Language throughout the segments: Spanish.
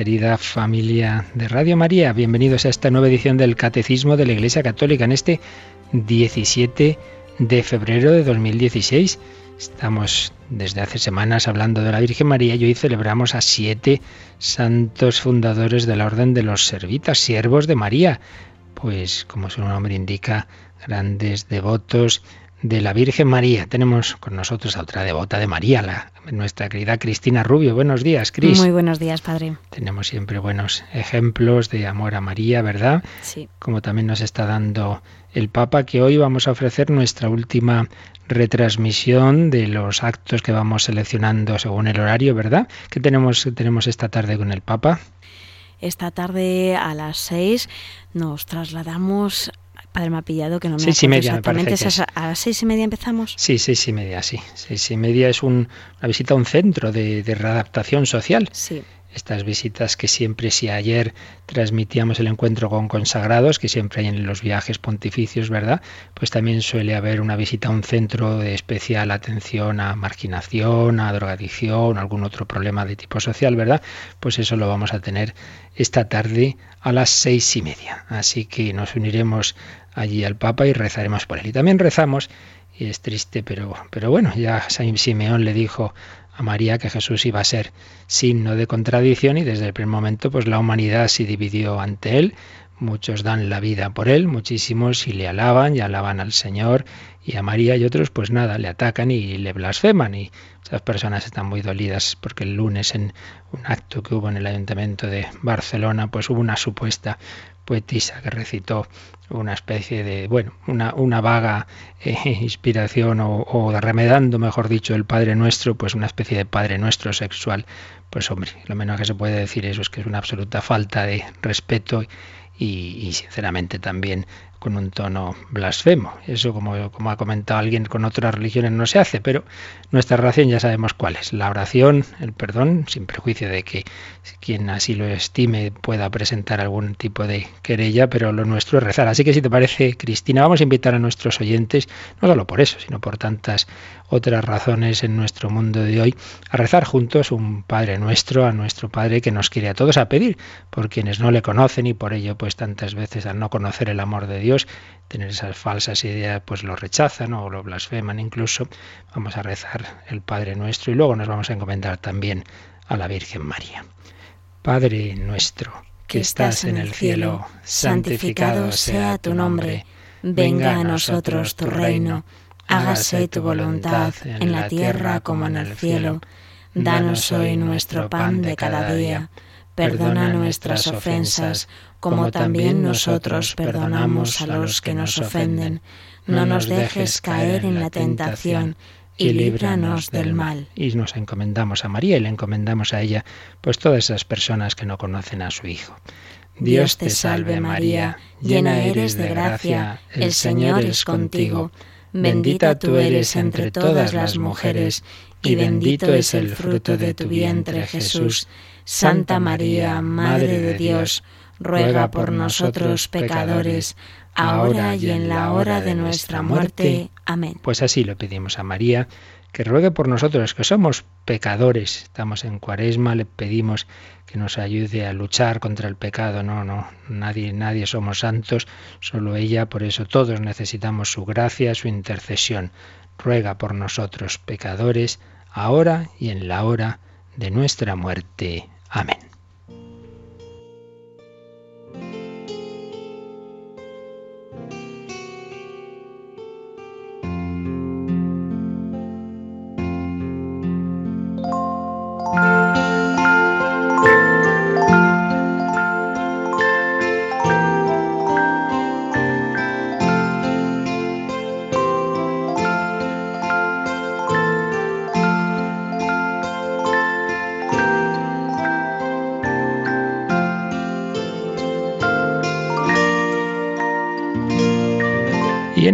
Querida familia de Radio María, bienvenidos a esta nueva edición del Catecismo de la Iglesia Católica en este 17 de febrero de 2016. Estamos desde hace semanas hablando de la Virgen María y hoy celebramos a siete santos fundadores de la Orden de los Servitas, siervos de María. Pues como su nombre indica, grandes devotos de la Virgen María. Tenemos con nosotros a otra devota de María, la, nuestra querida Cristina Rubio. Buenos días, Cris. Muy buenos días, padre. Tenemos siempre buenos ejemplos de amor a María, ¿verdad? Sí. Como también nos está dando el Papa, que hoy vamos a ofrecer nuestra última retransmisión de los actos que vamos seleccionando según el horario, ¿verdad? ¿Qué tenemos, tenemos esta tarde con el Papa? Esta tarde a las seis nos trasladamos Padre, me ha pillado que no me Seis y media, me parece que ¿A las seis y media empezamos? Sí, seis y media, sí. Seis y media es un, una visita a un centro de, de readaptación social. Sí estas visitas que siempre, si ayer transmitíamos el encuentro con consagrados, que siempre hay en los viajes pontificios, ¿verdad? Pues también suele haber una visita a un centro de especial atención a marginación, a drogadicción, algún otro problema de tipo social, ¿verdad? Pues eso lo vamos a tener esta tarde a las seis y media. Así que nos uniremos allí al Papa y rezaremos por él. Y también rezamos, y es triste, pero, pero bueno, ya San Simeón le dijo a María que Jesús iba a ser signo de contradicción y desde el primer momento pues la humanidad se dividió ante él. Muchos dan la vida por él, muchísimos y le alaban y alaban al Señor y a María y otros pues nada, le atacan y le blasfeman y muchas personas están muy dolidas porque el lunes en un acto que hubo en el ayuntamiento de Barcelona pues hubo una supuesta poetisa que recitó una especie de, bueno, una, una vaga eh, inspiración o, o, remedando, mejor dicho, el Padre Nuestro, pues una especie de Padre Nuestro sexual. Pues hombre, lo menos que se puede decir eso es que es una absoluta falta de respeto y, sinceramente también con un tono blasfemo. Eso, como, como ha comentado alguien, con otras religiones no se hace, pero nuestra relación ya sabemos cuál es. La oración, el perdón, sin prejuicio de que quien así lo estime pueda presentar algún tipo de querella, pero lo nuestro es rezar. Así que si te parece, Cristina, vamos a invitar a nuestros oyentes, no solo por eso, sino por tantas otras razones en nuestro mundo de hoy, a rezar juntos un Padre nuestro, a nuestro Padre que nos quiere a todos a pedir, por quienes no le conocen y por ello pues tantas veces al no conocer el amor de Dios, tener esas falsas ideas pues lo rechazan o lo blasfeman incluso. Vamos a rezar el Padre nuestro y luego nos vamos a encomendar también a la Virgen María. Padre nuestro, que estás en el cielo, santificado sea tu nombre, venga a nosotros tu reino hágase tu voluntad en la tierra como en el cielo. Danos hoy nuestro pan de cada día. Perdona nuestras ofensas, como también nosotros perdonamos a los que nos ofenden. No nos dejes caer en la tentación y líbranos del mal. Y nos encomendamos a María y le encomendamos a ella, pues todas esas personas que no conocen a su Hijo. Dios te salve María, llena eres de gracia, el Señor es contigo. Bendita tú eres entre todas las mujeres, y bendito es el fruto de tu vientre, Jesús. Santa María, Madre de Dios, ruega por nosotros pecadores, ahora y en la hora de nuestra muerte. Amén. Pues así lo pedimos a María, que ruegue por nosotros, que somos pecadores. Estamos en cuaresma, le pedimos que nos ayude a luchar contra el pecado. No, no, nadie, nadie somos santos, solo ella, por eso todos necesitamos su gracia, su intercesión. Ruega por nosotros, pecadores, ahora y en la hora de nuestra muerte. Amén.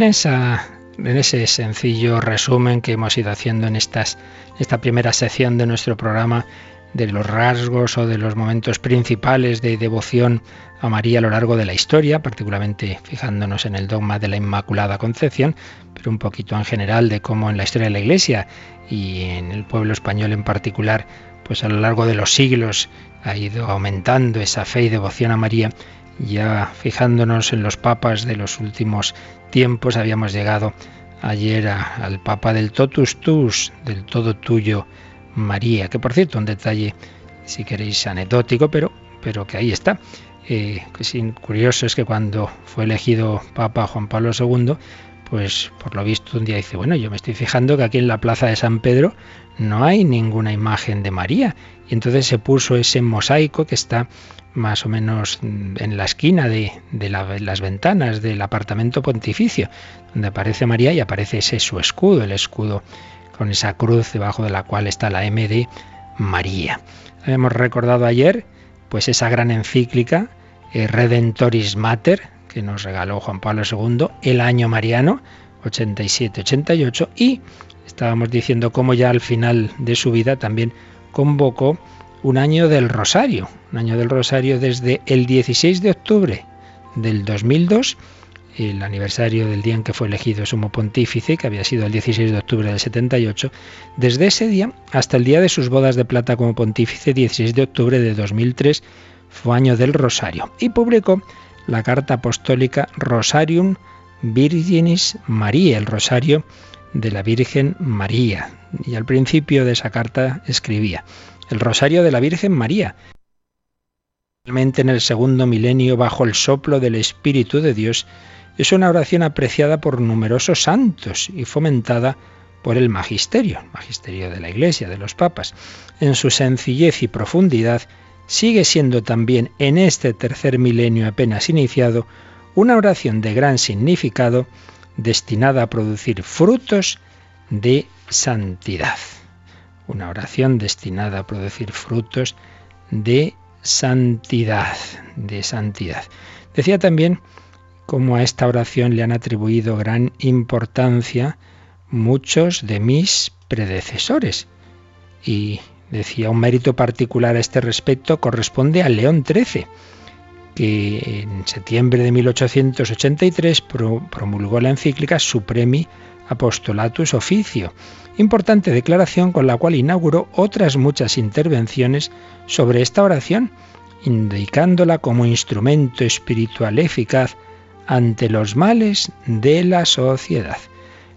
En, ese sencillo resumen que hemos ido haciendo en estas, esta primera sección de nuestro programa, de los rasgos o de los momentos principales de devoción a María a lo largo de la historia, particularmente fijándonos en el dogma de la Inmaculada Concepción, pero un poquito en general de cómo en la historia de la Iglesia y en el pueblo español en particular, pues a lo largo de los siglos ha ido aumentando esa fe y devoción a María. Ya fijándonos en los papas de los últimos tiempos, habíamos llegado ayer al papa del totus tus, del todo tuyo, María, que por cierto, un detalle, si queréis, anecdótico, pero, pero que ahí está. Eh, curioso es que cuando fue elegido Papa Juan Pablo II, pues por lo visto un día dice, bueno, yo me estoy fijando que aquí en la plaza de San Pedro no hay ninguna imagen de María. Y entonces se puso ese mosaico que está más o menos en la esquina de, las ventanas del apartamento pontificio, donde aparece María y aparece ese su escudo, el escudo con esa cruz debajo de la cual está la M de María. Hemos recordado ayer pues esa gran encíclica eh, Redentoris Mater que nos regaló Juan Pablo II, el año mariano 87-88 y estábamos diciendo cómo ya al final de su vida también convocó un año del Rosario, un año del Rosario desde el 16 de octubre del 2002 el aniversario del día en que fue elegido sumo pontífice, que había sido el 16 de octubre del 78, desde ese día hasta el día de sus bodas de plata como pontífice, 16 de octubre de 2003, fue año del Rosario, y publicó la carta apostólica Rosarium Virginis María, el Rosario de la Virgen María. Y al principio de esa carta escribía, el Rosario de la Virgen María, en el segundo milenio bajo el soplo del Espíritu de Dios, es una oración apreciada por numerosos santos y fomentada por el magisterio, magisterio de la Iglesia, de los papas. En su sencillez y profundidad, sigue siendo también en este tercer milenio apenas iniciado una oración de gran significado destinada a producir frutos de santidad. Una oración destinada a producir frutos de santidad, de santidad. Decía también cómo a esta oración le han atribuido gran importancia muchos de mis predecesores. Y decía, un mérito particular a este respecto corresponde a León XIII, que en septiembre de 1883 promulgó la encíclica Supremi Apostolatus Officio, importante declaración con la cual inauguró otras muchas intervenciones sobre esta oración, indicándola como instrumento espiritual eficaz ante los males de la sociedad.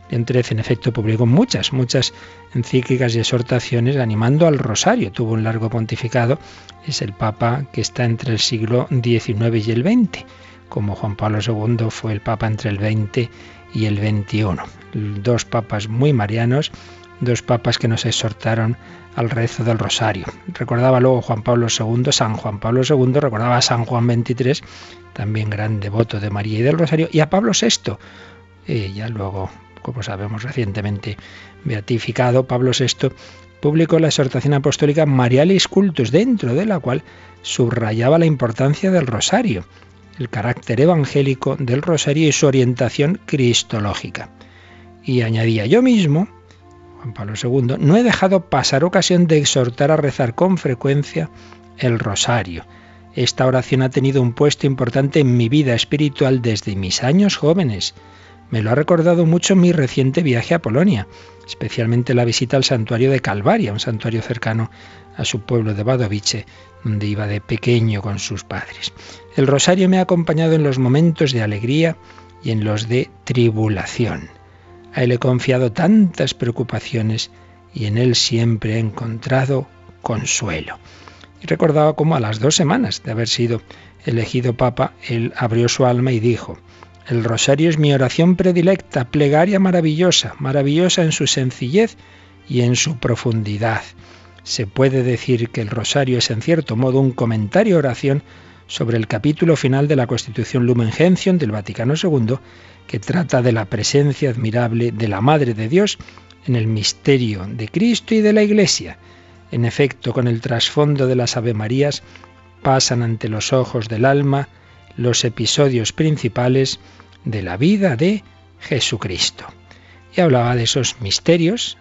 XIII, en efecto, publicó muchas, muchas encíclicas y exhortaciones animando al rosario. Tuvo un largo pontificado, es el Papa que está entre el siglo XIX y el XX, como Juan Pablo II fue el Papa entre el XX y el XXI. Dos papas muy marianos, dos papas que nos exhortaron al rezo del rosario. Recordaba luego Juan Pablo II, San Juan Pablo II, recordaba a San Juan XXIII, también gran devoto de María y del rosario, y a Pablo VI, eh, ya luego, como sabemos recientemente beatificado, Pablo VI publicó la exhortación apostólica Marialis Cultus, dentro de la cual subrayaba la importancia del rosario, el carácter evangélico del rosario y su orientación cristológica. Y añadía, yo mismo, Juan Pablo II, no he dejado pasar ocasión de exhortar a rezar con frecuencia el rosario. Esta oración ha tenido un puesto importante en mi vida espiritual desde mis años jóvenes. Me lo ha recordado mucho mi reciente viaje a Polonia, especialmente la visita al santuario de Calvaria, un santuario cercano a su pueblo de Badovice, donde iba de pequeño con sus padres. El rosario me ha acompañado en los momentos de alegría y en los de tribulación. A Él he confiado tantas preocupaciones y en Él siempre he encontrado consuelo. Y recordaba cómo a las dos semanas de haber sido elegido Papa, Él abrió su alma y dijo, el rosario es mi oración predilecta, plegaria maravillosa, maravillosa en su sencillez y en su profundidad. Se puede decir que el rosario es en cierto modo un comentario oración sobre el capítulo final de la Constitución Lumen Gentium del Vaticano II que trata de la presencia admirable de la Madre de Dios en el misterio de Cristo y de la Iglesia. En efecto, con el trasfondo de las Ave Marías pasan ante los ojos del alma los episodios principales de la vida de Jesucristo. Y hablaba de esos misterios,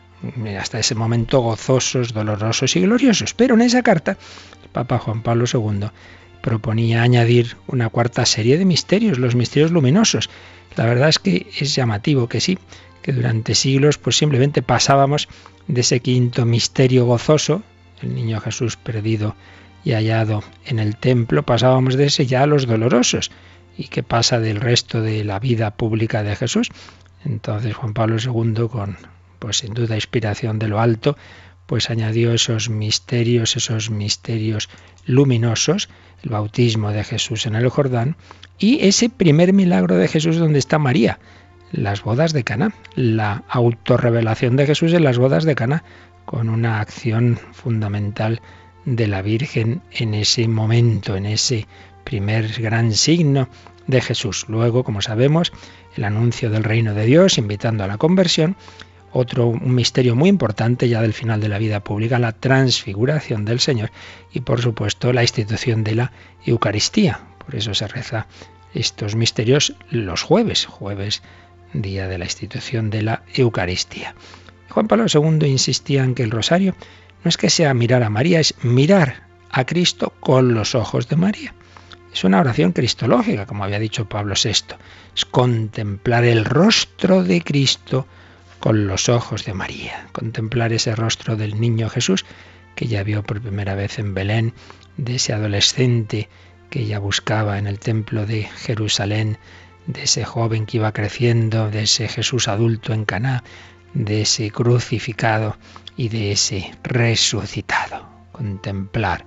hasta ese momento gozosos, dolorosos y gloriosos. Pero en esa carta, el Papa Juan Pablo II proponía añadir una cuarta serie de misterios, los misterios luminosos. La verdad es que es llamativo que sí, que durante siglos pues simplemente pasábamos de ese quinto misterio gozoso, el niño Jesús perdido y hallado en el templo, pasábamos de ese ya a los dolorosos. ¿Y qué pasa del resto de la vida pública de Jesús? Entonces Juan Pablo II, con pues sin duda inspiración de lo alto, pues añadió esos misterios, esos misterios luminosos, el bautismo de Jesús en el Jordán y ese primer milagro de Jesús donde está María, las bodas de Cana, la autorrevelación de Jesús en las bodas de Cana, con una acción fundamental de la Virgen en ese momento, en ese primer gran signo de Jesús. Luego, como sabemos, el anuncio del reino de Dios, invitando a la conversión, otro un misterio muy importante ya del final de la vida pública, la transfiguración del Señor y por supuesto la institución de la Eucaristía. Por eso se reza estos misterios los jueves, jueves día de la institución de la Eucaristía. Juan Pablo II insistía en que el rosario no es que sea mirar a María, es mirar a Cristo con los ojos de María. Es una oración cristológica, como había dicho Pablo VI. Es contemplar el rostro de Cristo con los ojos de María, contemplar ese rostro del niño Jesús que ya vio por primera vez en Belén, de ese adolescente que ella buscaba en el templo de Jerusalén, de ese joven que iba creciendo, de ese Jesús adulto en Caná, de ese crucificado y de ese resucitado. Contemplar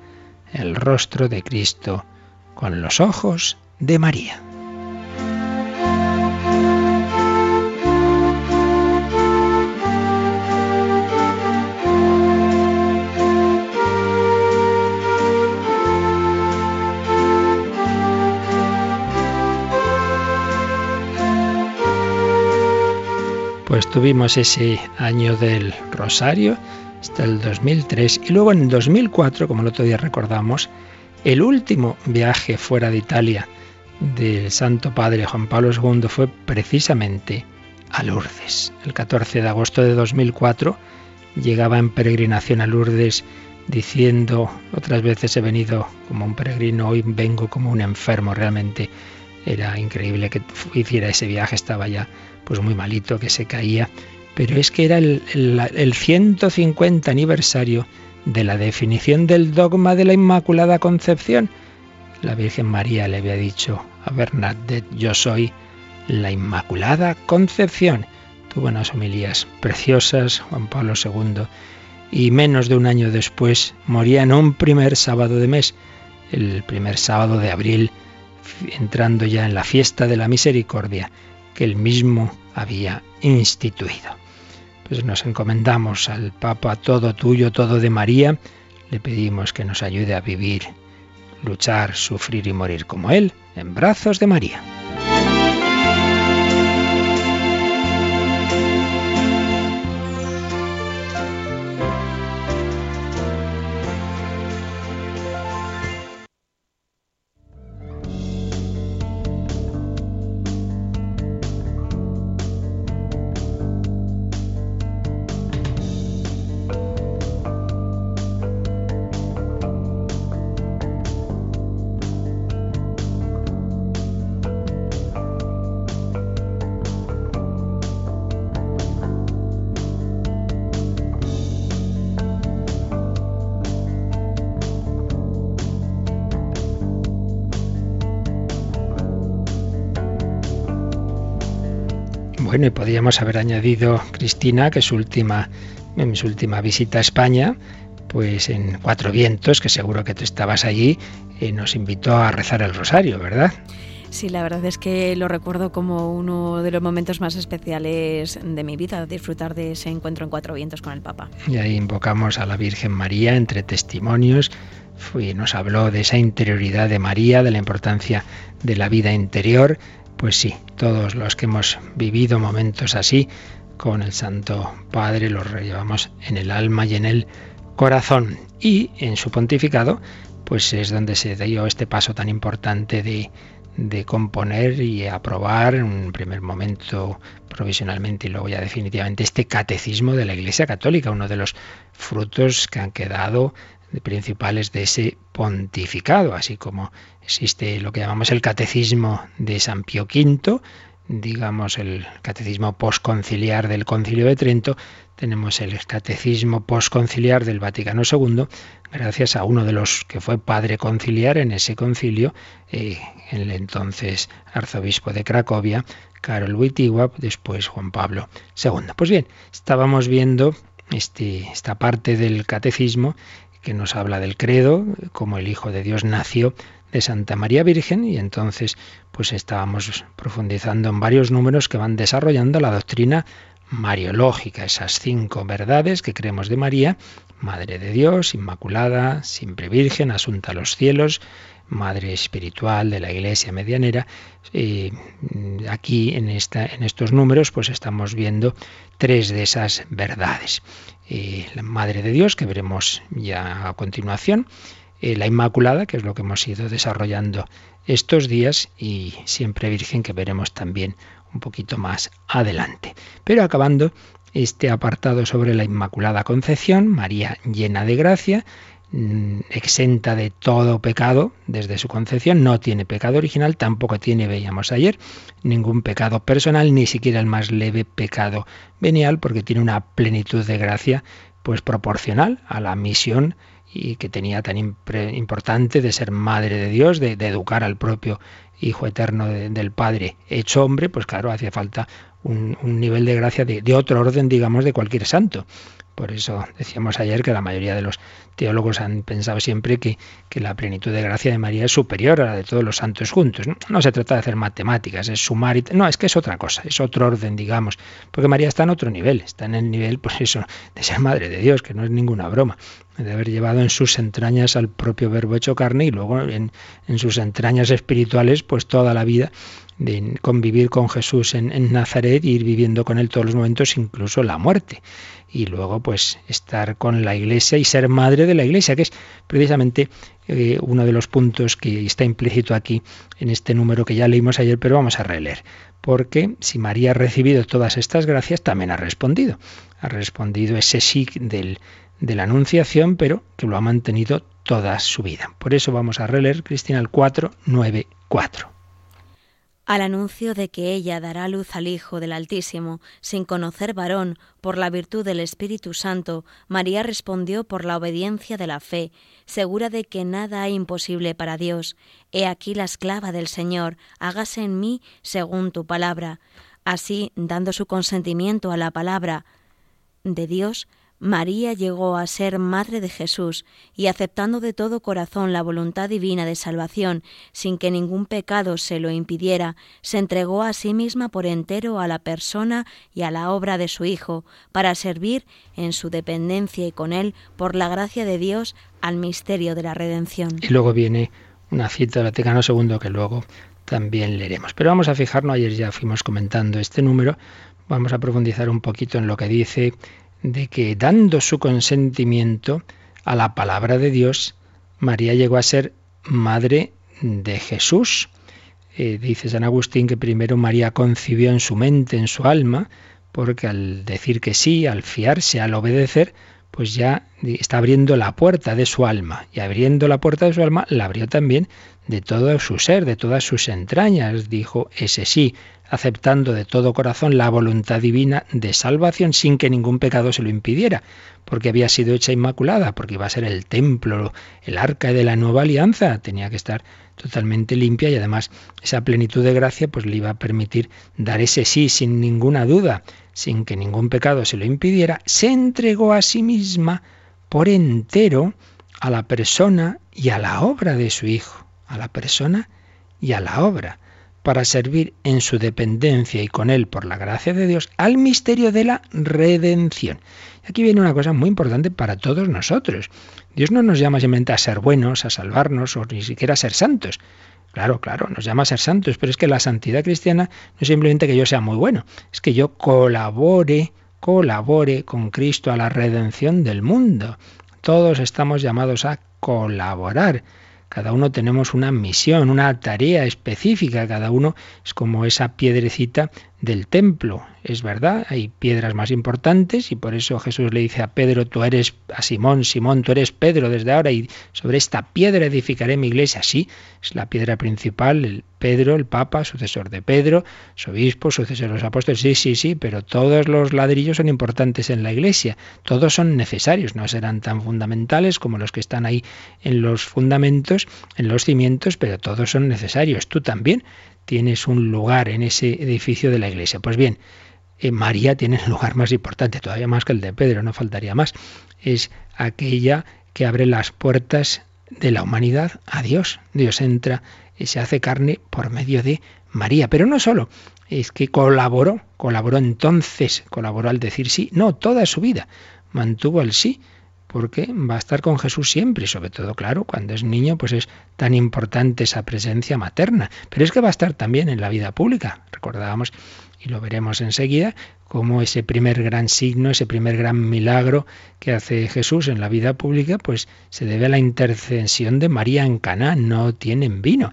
el rostro de Cristo con los ojos de María. Pues tuvimos ese año del Rosario hasta el 2003 y luego en el 2004, como el otro día recordamos, el último viaje fuera de Italia del Santo Padre Juan Pablo II fue precisamente a Lourdes. El 14 de agosto de 2004 llegaba en peregrinación a Lourdes diciendo, otras veces he venido como un peregrino, hoy vengo como un enfermo, realmente era increíble que hiciera ese viaje, estaba ya pues muy malito, que se caía, pero es que era el, el, 150 aniversario de la definición del dogma de la Inmaculada Concepción. La Virgen María le había dicho a Bernadette, yo soy la Inmaculada Concepción. Tuvo unas homilías preciosas, Juan Pablo II, y menos de un año después moría en un primer sábado de mes, el primer sábado de abril, entrando ya en la fiesta de la misericordia que él mismo había instituido. Pues nos encomendamos al Papa todo tuyo, todo de María, le pedimos que nos ayude a vivir, luchar, sufrir y morir como Él, en brazos de María. Bueno, y podríamos haber añadido Cristina, que su última, en su última visita a España, pues en Cuatro Vientos, que seguro que tú estabas allí, eh, nos invitó a rezar el rosario, ¿verdad? Sí, la verdad es que lo recuerdo como uno de los momentos más especiales de mi vida, disfrutar de ese encuentro en Cuatro Vientos con el Papa. Y ahí invocamos a la Virgen María entre testimonios. Fui, nos habló de esa interioridad de María, de la importancia de la vida interior pues sí, todos los que hemos vivido momentos así con el Santo Padre los llevamos en el alma y en el corazón. Y en su pontificado, pues es donde se dio este paso tan importante de, de componer y aprobar en un primer momento provisionalmente y luego ya definitivamente este catecismo de la Iglesia Católica, uno de los frutos que han quedado principales de ese pontificado, así como existe lo que llamamos el catecismo de San Pío V, digamos el catecismo posconciliar del Concilio de Trento, tenemos el catecismo posconciliar del Vaticano II, gracias a uno de los que fue padre conciliar en ese concilio, eh, el entonces arzobispo de Cracovia, Karol Wojtyła, después Juan Pablo II. Pues bien, estábamos viendo este, esta parte del catecismo que nos habla del credo, como el Hijo de Dios nació de Santa María Virgen y entonces pues estábamos profundizando en varios números que van desarrollando la doctrina mariológica, esas cinco verdades que creemos de María, Madre de Dios, Inmaculada, siempre Virgen, asunta a los cielos, Madre espiritual de la Iglesia medianera. y aquí en, esta, en estos números pues estamos viendo tres de esas verdades. la Madre de Dios, que veremos ya a continuación, eh, la Inmaculada, que es lo que hemos ido desarrollando estos días, y siempre Virgen, que veremos también un poquito más adelante. Pero acabando este apartado sobre la Inmaculada Concepción, María llena de gracia, mm, exenta de todo pecado desde su concepción, no tiene pecado original, tampoco tiene, veíamos ayer, ningún pecado personal, ni siquiera el más leve pecado venial, porque tiene una plenitud de gracia pues proporcional a la misión y que tenía tan importante de ser madre de Dios, de, educar al propio Hijo Eterno del Padre hecho hombre, pues claro, hacía falta un, nivel de gracia de, otro orden, digamos, de cualquier santo. Por eso decíamos ayer que la mayoría de los teólogos han pensado siempre que, la plenitud de gracia de María es superior a la de todos los santos juntos. ¿no? se trata de hacer matemáticas, es sumar y... No, es que es otra cosa, es otro orden, digamos. Porque María está en otro nivel, está en el nivel, pues eso, de ser madre de Dios, que no es ninguna broma de haber llevado en sus entrañas al propio verbo hecho carne y luego en, en sus entrañas espirituales pues toda la vida de convivir con Jesús en, Nazaret y ir viviendo con él todos los momentos, incluso la muerte. Y luego, pues, estar con la iglesia y ser madre de la iglesia, que es precisamente eh, uno de los puntos que está implícito aquí en este número que ya leímos ayer, pero vamos a releer. Porque si María ha recibido todas estas gracias, también ha respondido. Ha respondido ese sí del, de la Anunciación, pero que lo ha mantenido toda su vida. Por eso vamos a releer Cristina el 4, 9, 4 al anuncio de que ella dará luz al Hijo del Altísimo, sin conocer varón, por la virtud del Espíritu Santo, María respondió por la obediencia de la fe, segura de que nada hay imposible para Dios. He aquí la esclava del Señor, hágase en mí según tu palabra. Así, dando su consentimiento a la palabra de Dios, María llegó a ser madre de Jesús y aceptando de todo corazón la voluntad divina de salvación, sin que ningún pecado se lo impidiera, se entregó a sí misma por entero a la persona y a la obra de su Hijo, para servir en su dependencia y con él, por la gracia de Dios, al misterio de la redención. Y luego viene una cita del Vaticano II que luego también leeremos. Pero vamos a fijarnos, ayer ya fuimos comentando este número, vamos a profundizar un poquito en lo que dice de que dando su consentimiento a la palabra de Dios, María llegó a ser madre de Jesús. Eh, dice San Agustín que primero María concibió en su mente, en su alma, porque al decir que sí, al fiarse, al obedecer, pues ya está abriendo la puerta de su alma. Y abriendo la puerta de su alma, la abrió también de todo su ser, de todas sus entrañas. Dijo ese sí, aceptando de todo corazón la voluntad divina de salvación sin que ningún pecado se lo impidiera, porque había sido hecha inmaculada, porque iba a ser el templo, el arca de la nueva alianza, tenía que estar totalmente limpia y además esa plenitud de gracia pues le iba a permitir dar ese sí sin ninguna duda, sin que ningún pecado se lo impidiera, se entregó a sí misma por entero a la persona y a la obra de su Hijo, a la persona y a la obra para servir en su dependencia y con él por la gracia de Dios al misterio de la redención. Aquí viene una cosa muy importante para todos nosotros. Dios no nos llama simplemente a ser buenos, a salvarnos o ni siquiera a ser santos. Claro, claro, nos llama a ser santos, pero es que la santidad cristiana no es simplemente que yo sea muy bueno, es que yo colabore, colabore con Cristo a la redención del mundo. Todos estamos llamados a colaborar cada uno tenemos una misión, una tarea específica, cada uno es como esa piedrecita del templo. Es verdad, hay piedras más importantes y por eso Jesús le dice a Pedro, tú eres, a Simón, Simón, tú eres Pedro desde ahora y sobre esta piedra edificaré mi iglesia. Sí, es la piedra principal, el Pedro, el Papa, sucesor de Pedro, su obispo, sucesor de los apóstoles. Sí, sí, sí, pero todos los ladrillos son importantes en la iglesia, todos son necesarios, no serán tan fundamentales como los que están ahí en los fundamentos, en los cimientos, pero todos son necesarios. Tú también tienes un lugar en ese edificio de la iglesia. Pues bien, María tiene el lugar más importante, todavía más que el de Pedro, no faltaría más. Es aquella que abre las puertas de la humanidad a Dios. Dios entra y se hace carne por medio de María. Pero no solo, es que colaboró, colaboró entonces, colaboró al decir sí, no, toda su vida mantuvo el sí porque va a estar con Jesús siempre y sobre todo, claro, cuando es niño, pues es tan importante esa presencia materna. Pero es que va a estar también en la vida pública. Recordábamos, y lo veremos enseguida, como ese primer gran signo, ese primer gran milagro que hace Jesús en la vida pública, pues se debe a la intercesión de María en Caná, no tienen vino.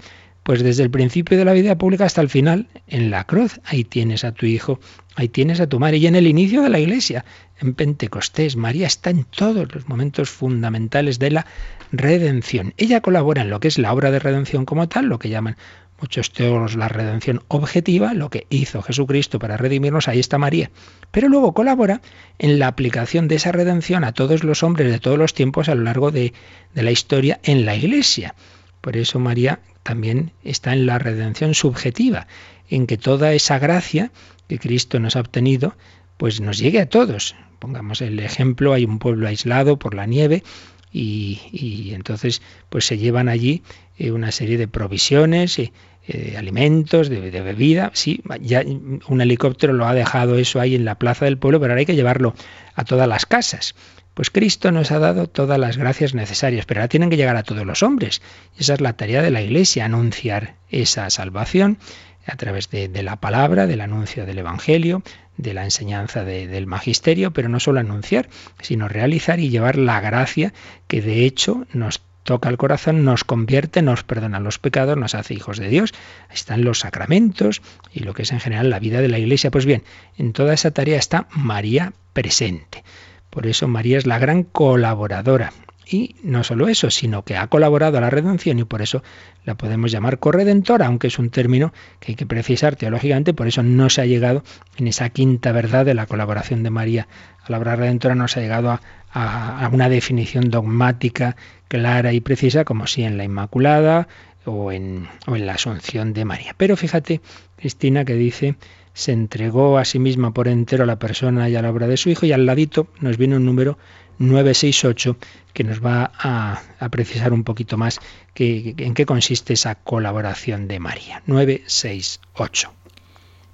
Pues desde el principio de la vida pública hasta el final, en la cruz, ahí tienes a tu hijo, ahí tienes a tu madre. Y en el inicio de la iglesia, en Pentecostés, María está en todos los momentos fundamentales de la redención. Ella colabora en lo que es la obra de redención como tal, lo que llaman muchos teólogos la redención objetiva, lo que hizo Jesucristo para redimirnos, ahí está María. Pero luego colabora en la aplicación de esa redención a todos los hombres de todos los tiempos a lo largo de, de la historia en la iglesia. Por eso María también está en la redención subjetiva, en que toda esa gracia que Cristo nos ha obtenido, pues nos llegue a todos. Pongamos el ejemplo, hay un pueblo aislado por la nieve y, entonces pues se llevan allí eh, una serie de provisiones, eh, eh, de alimentos, de, de, bebida. Sí, ya un helicóptero lo ha dejado eso ahí en la plaza del pueblo, pero ahora hay que llevarlo a todas las casas. Pues Cristo nos ha dado todas las gracias necesarias, pero ahora tienen que llegar a todos los hombres. Esa es la tarea de la Iglesia, anunciar esa salvación a través de, la palabra, del anuncio del Evangelio, de la enseñanza del magisterio, pero no solo anunciar, sino realizar y llevar la gracia que de hecho nos toca el corazón, nos convierte, nos perdona los pecados, nos hace hijos de Dios. Ahí están los sacramentos y lo que es en general la vida de la Iglesia. Pues bien, en toda esa tarea está María presente. Por eso María es la gran colaboradora. Y no solo eso, sino que ha colaborado a la redención y por eso la podemos llamar corredentora, aunque es un término que hay que precisar teológicamente, por eso no se ha llegado en esa quinta verdad de la colaboración de María a la obra redentora, no se ha llegado a, una definición dogmática clara y precisa como si en la Inmaculada o en la Asunción de María. Pero fíjate, Cristina, que dice se entregó a sí misma por entero a la persona y a la obra de su Hijo y al ladito nos viene un número 968 que nos va a, precisar un poquito más que, en qué consiste esa colaboración de María. 968.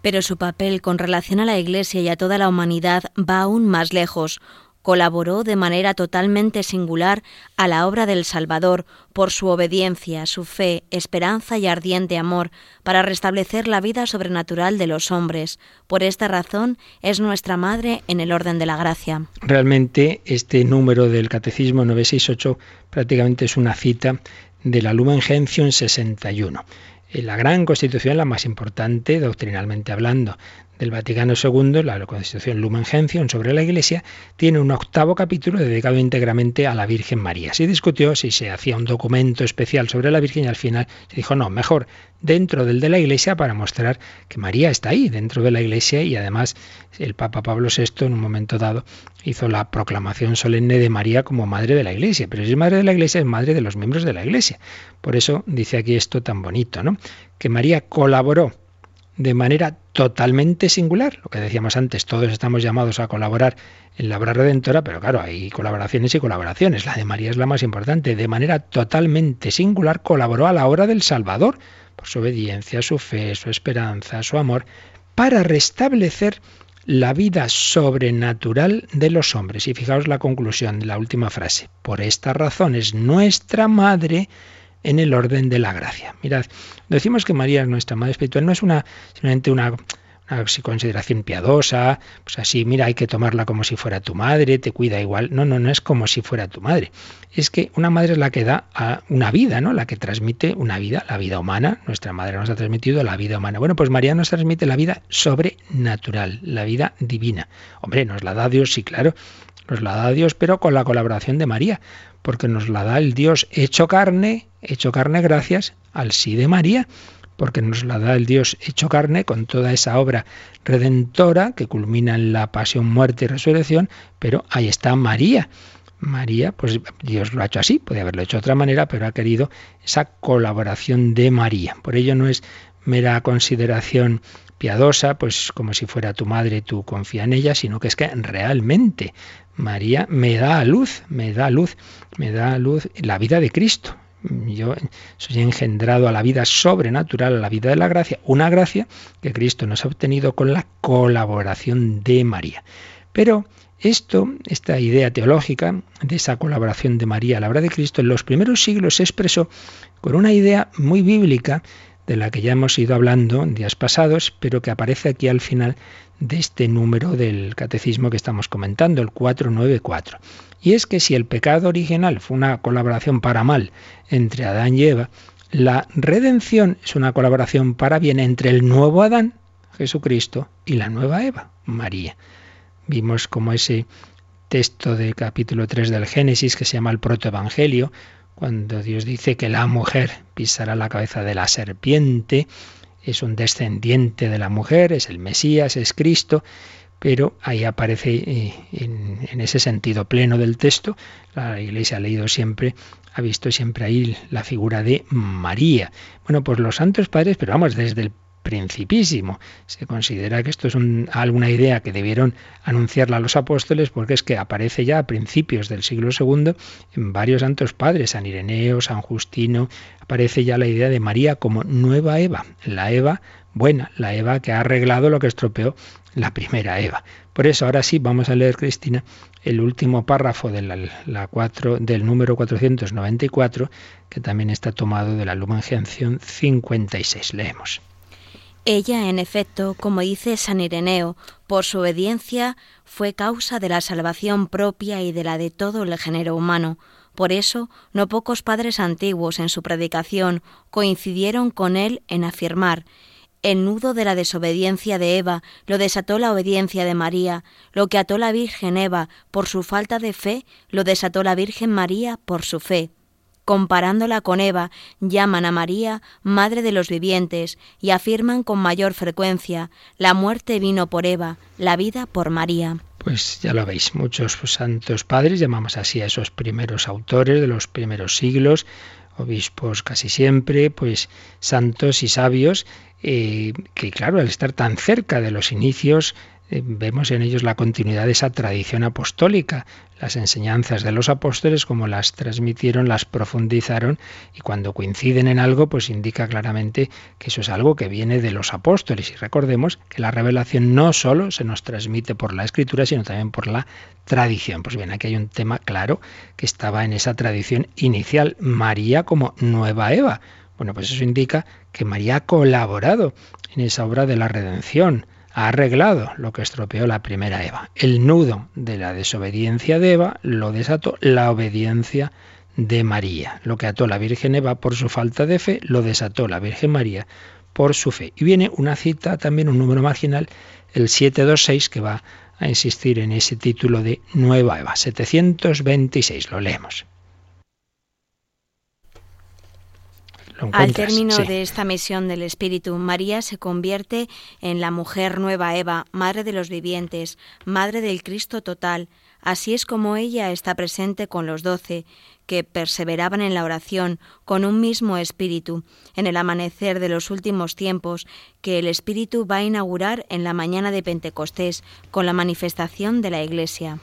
Pero su papel con relación a la Iglesia y a toda la humanidad va aún más lejos colaboró de manera totalmente singular a la obra del Salvador por su obediencia, su fe, esperanza y ardiente amor para restablecer la vida sobrenatural de los hombres. Por esta razón es nuestra Madre en el orden de la gracia. Realmente este número del Catecismo 968 prácticamente es una cita de la Lumen Gentium 61 la gran constitución, la más importante doctrinalmente hablando del Vaticano II, la Constitución Lumen Gentium sobre la Iglesia, tiene un octavo capítulo dedicado íntegramente a la Virgen María. Se discutió si se hacía un documento especial sobre la Virgen y al final se dijo no, mejor dentro del de la Iglesia para mostrar que María está ahí, dentro de la Iglesia y además el Papa Pablo VI en un momento dado hizo la proclamación solemne de María como madre de la Iglesia, pero si es madre de la Iglesia es madre de los miembros de la Iglesia. Por eso dice aquí esto tan bonito, ¿no? Que María colaboró de manera totalmente singular. Lo que decíamos antes, todos estamos llamados a colaborar en la obra redentora, pero claro, hay colaboraciones y colaboraciones. La de María es la más importante. De manera totalmente singular colaboró a la obra del Salvador, por su obediencia, su fe, su esperanza, su amor, para restablecer la vida sobrenatural de los hombres. Y fijaos la conclusión de la última frase. Por esta razón es nuestra madre en el orden de la gracia. Mirad, decimos que María es nuestra Madre Espiritual, no es una, simplemente una, una consideración piadosa, pues así, mira, hay que tomarla como si fuera tu madre, te cuida igual. No, no, no es como si fuera tu madre. Es que una madre es la que da a una vida, ¿no? La que transmite una vida, la vida humana. Nuestra madre nos ha transmitido la vida humana. Bueno, pues María nos transmite la vida sobrenatural, la vida divina. Hombre, nos la da Dios, sí, claro, nos la da Dios, pero con la colaboración de María, porque nos la da el Dios hecho carne, hecho carne gracias al sí de María porque nos la da el Dios hecho carne con toda esa obra redentora que culmina en la pasión, muerte y resurrección, pero ahí está María. María, pues Dios lo ha hecho así, puede haberlo hecho de otra manera, pero ha querido esa colaboración de María. Por ello no es mera consideración piadosa, pues como si fuera tu madre, tú confía en ella, sino que es que realmente María me da luz, me da luz, me da luz la vida de Cristo, yo soy engendrado a la vida sobrenatural, a la vida de la gracia, una gracia que Cristo nos ha obtenido con la colaboración de María. Pero esto, esta idea teológica de esa colaboración de María a la obra de Cristo, en los primeros siglos se expresó con una idea muy bíblica de la que ya hemos ido hablando en días pasados, pero que aparece aquí al final de este número del catecismo que estamos comentando, el 494. Y es que si el pecado original fue una colaboración para mal entre Adán y Eva, la redención es una colaboración para bien entre el nuevo Adán, Jesucristo, y la nueva Eva, María. Vimos como ese texto de capítulo 3 del Génesis que se llama el protoevangelio, cuando Dios dice que la mujer pisará la cabeza de la serpiente, es un descendiente de la mujer, es el Mesías, es Cristo, pero ahí aparece eh, en, ese sentido pleno del texto, la Iglesia ha leído siempre, ha visto siempre ahí la figura de María. Bueno, pues los santos padres, pero vamos, desde el principísimo. Se considera que esto es alguna idea que debieron anunciarla a los apóstoles porque es que aparece ya a principios del siglo II en varios santos padres, San Ireneo, San Justino, aparece ya la idea de María como nueva Eva, la Eva buena, la Eva que ha arreglado lo que estropeó la primera Eva. Por eso ahora sí vamos a leer, Cristina, el último párrafo de la, del número 494, que también está tomado de la Lumen Gentium 56. Leemos. Ella, en efecto, como dice San Ireneo, por su obediencia fue causa de la salvación propia y de la de todo el género humano. Por eso, no pocos padres antiguos en su predicación coincidieron con él en afirmar el nudo de la desobediencia de Eva lo desató la obediencia de María, lo que ató la Virgen Eva por su falta de fe, lo desató la Virgen María por su fe. Comparándola con Eva, llaman a María Madre de los vivientes y afirman con mayor frecuencia, la muerte vino por Eva, la vida por María. Pues ya lo veis, muchos santos padres, llamamos así a esos primeros autores de los primeros siglos, obispos casi siempre, pues santos y sabios, eh, que claro, al estar tan cerca de los inicios, vemos en ellos la continuidad de esa tradición apostólica. Las enseñanzas de los apóstoles, como las transmitieron, las profundizaron y cuando coinciden en algo, pues indica claramente que eso es algo que viene de los apóstoles. Y recordemos que la revelación no solo se nos transmite por la escritura, sino también por la tradición. Pues bien, aquí hay un tema claro que estaba en esa tradición inicial, María como nueva Eva bueno, pues eso indica que María ha colaborado en esa obra de la redención, ha arreglado lo que estropeó la primera Eva. El nudo de la desobediencia de Eva lo desató la obediencia de María. Lo que ató la Virgen Eva por su falta de fe, lo desató la Virgen María por su fe. Y viene una cita, también un número marginal, el 726, que va a insistir en ese título de Nueva Eva. 726, lo leemos. Al término de esta misión del Espíritu, María se convierte en la mujer nueva Eva, madre de los vivientes, madre del Cristo total. Así es como ella está presente con los doce, que perseveraban en la oración con un mismo espíritu, en el amanecer de los últimos tiempos, que el Espíritu va a inaugurar en la mañana de Pentecostés con la manifestación de la Iglesia.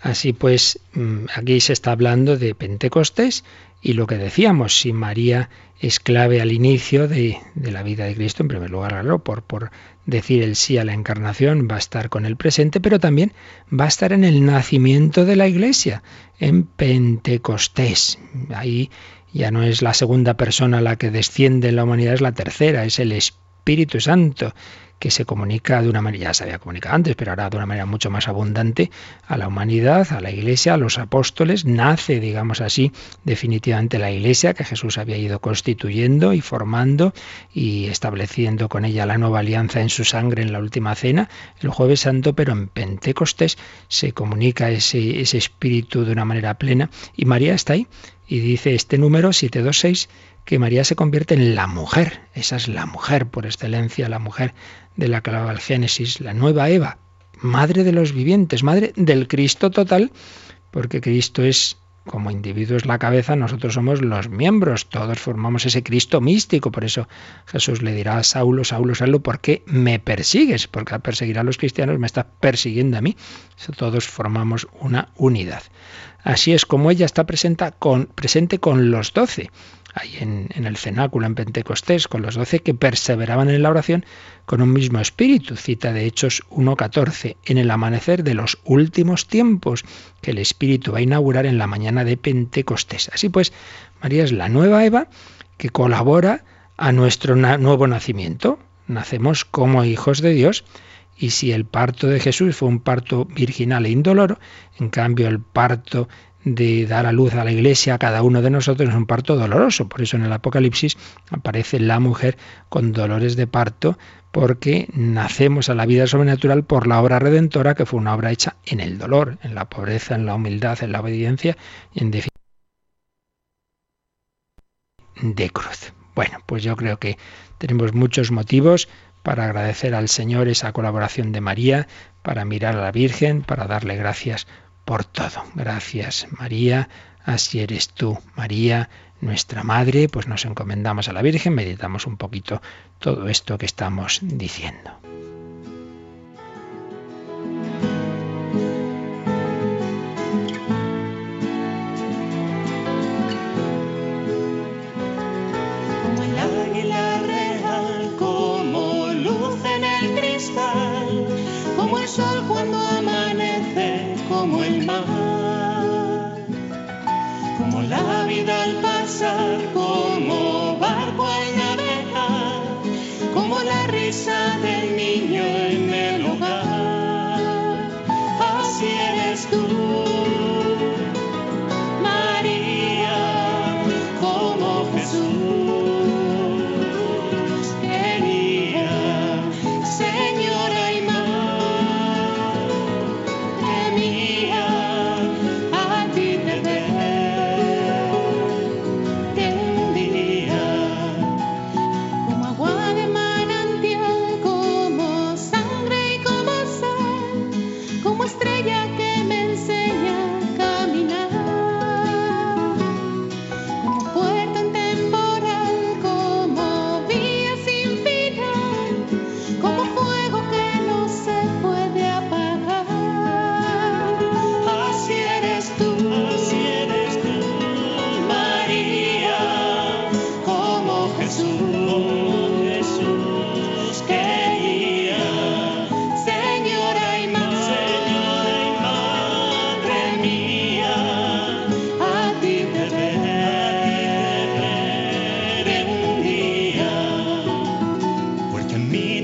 Así pues, mm, aquí se está hablando de Pentecostés y lo que decíamos, si María es clave al inicio de, la vida de Cristo, en primer lugar, claro, por, por decir el sí a la encarnación, va a estar con el presente, pero también va a estar en el nacimiento de la Iglesia, en Pentecostés. Ahí ya no es la segunda persona la que desciende en la humanidad, es la tercera, es el Espíritu Santo que se comunica de una manera, ya se había comunicado antes, pero ahora de una manera mucho más abundante a la humanidad, a la Iglesia, a los apóstoles. Nace, digamos así, definitivamente la Iglesia que Jesús había ido constituyendo y formando y estableciendo con ella la nueva alianza en su sangre en la última cena, el jueves santo, pero en Pentecostés se comunica ese, ese espíritu de una manera plena y María está ahí y dice este número 726 que María se convierte en la mujer. Esa es la mujer por excelencia, la mujer de la que hablaba el Génesis, la nueva Eva, madre de los vivientes, madre del Cristo total, porque Cristo es como individuo es la cabeza, nosotros somos los miembros, todos formamos ese Cristo místico, por eso Jesús le dirá a Saulo, Saulo, Saulo, ¿por qué me persigues? Porque al perseguir a los cristianos me está persiguiendo a mí. todos formamos una unidad. Así es como ella está con, presente con los doce ahí en, el cenáculo en Pentecostés, con los doce que perseveraban en la oración con un mismo espíritu, cita de Hechos 1.14, en el amanecer de los últimos tiempos que el Espíritu va a inaugurar en la mañana de Pentecostés. Así pues, María es la nueva Eva que colabora a nuestro nuevo nacimiento. Nacemos como hijos de Dios. Y si el parto de Jesús fue un parto virginal e indoloro, en cambio el parto de dar a luz a la iglesia a cada uno de nosotros es un parto doloroso. Por eso en el Apocalipsis aparece la mujer con dolores de parto, porque nacemos a la vida sobrenatural por la obra redentora, que fue una obra hecha en el dolor, en la pobreza, en la humildad, en la obediencia y en definitiva de cruz. Bueno, pues yo creo que tenemos muchos motivos para agradecer al Señor esa colaboración de María, para mirar a la Virgen, para darle gracias por todo. Gracias María, así eres tú, María, nuestra Madre, pues nos encomendamos a la Virgen, meditamos un poquito todo esto que estamos diciendo. la vida al pasar por